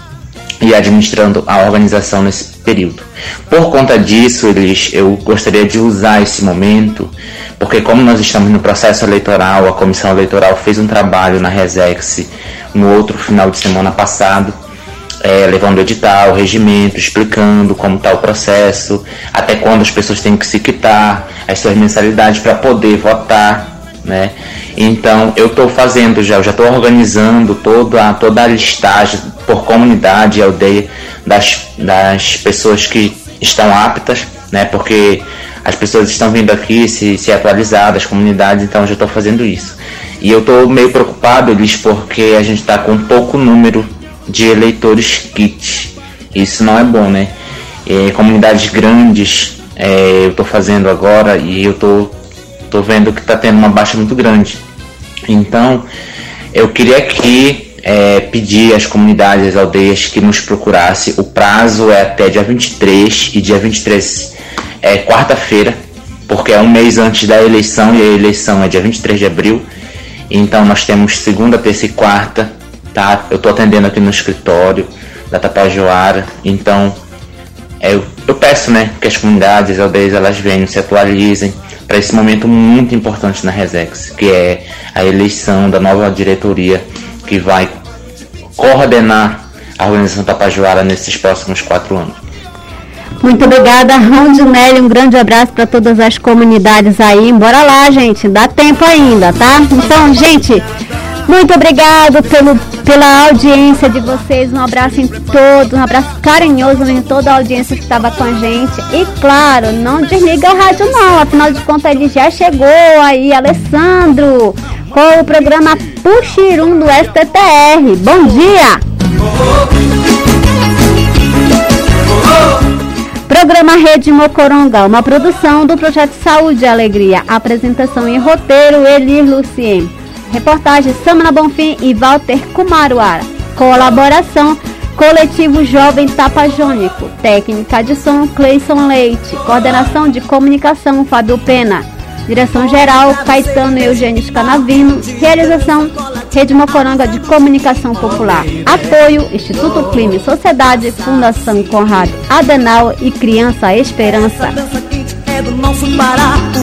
e administrando a organização nesse período. Por conta disso, eles, eu gostaria de usar esse momento, porque como nós estamos no processo eleitoral, a comissão eleitoral fez um trabalho na Resex no outro final de semana passado, é, levando o edital, o regimento, explicando como está o processo, até quando as pessoas têm que se quitar, as suas mensalidades para poder votar, né? Então eu estou fazendo já, eu já estou organizando toda a, toda a listagem por comunidade e aldeia das, das pessoas que estão aptas, né? Porque as pessoas estão vindo aqui se, se atualizar das comunidades, então eu já estou fazendo isso. E eu estou meio preocupado, Elis, porque a gente está com pouco número de eleitores kits. Isso não é bom, né? É, comunidades grandes é, eu estou fazendo agora e eu estou tô, tô vendo que está tendo uma baixa muito grande. Então, eu queria aqui é, pedir às comunidades, às aldeias que nos procurasse. O prazo é até dia 23 e dia 23 é quarta-feira, porque é um mês antes da eleição e a eleição é dia 23 de abril. Então nós temos segunda, terça e quarta, tá? Eu estou atendendo aqui no escritório da Tapajoara, então é, eu, eu peço, né, que as comunidades, as aldeias, elas venham, se atualizem para esse momento muito importante na Resex, que é a eleição da nova diretoria que vai coordenar a organização Tapajoara nesses próximos quatro anos. Muito obrigada, Rondinelli. Um grande abraço para todas as comunidades aí. Bora lá, gente. Dá tempo ainda, tá? Então, gente, muito obrigado pelo, pela audiência de vocês. Um abraço em todos, um abraço carinhoso em toda a audiência que estava com a gente. E claro, não desliga a rádio não, afinal de contas ele já chegou aí, Alessandro, com o programa Puxirum do STTR. Bom dia! Programa Rede Mocoronga, uma produção do Projeto Saúde e Alegria. Apresentação e roteiro, Elir Lucien. Reportagem Samana Bonfim e Walter Kumaruara. Colaboração Coletivo Jovem Tapajônico. Técnica de som Cleison Leite. Coordenação de comunicação Fábio Pena. Direção geral Caetano Eugênio Canavino. Realização Rede Mocoronga de Comunicação Popular. Apoio Instituto Clima e Sociedade, Fundação Conrado Adenal e Criança Esperança.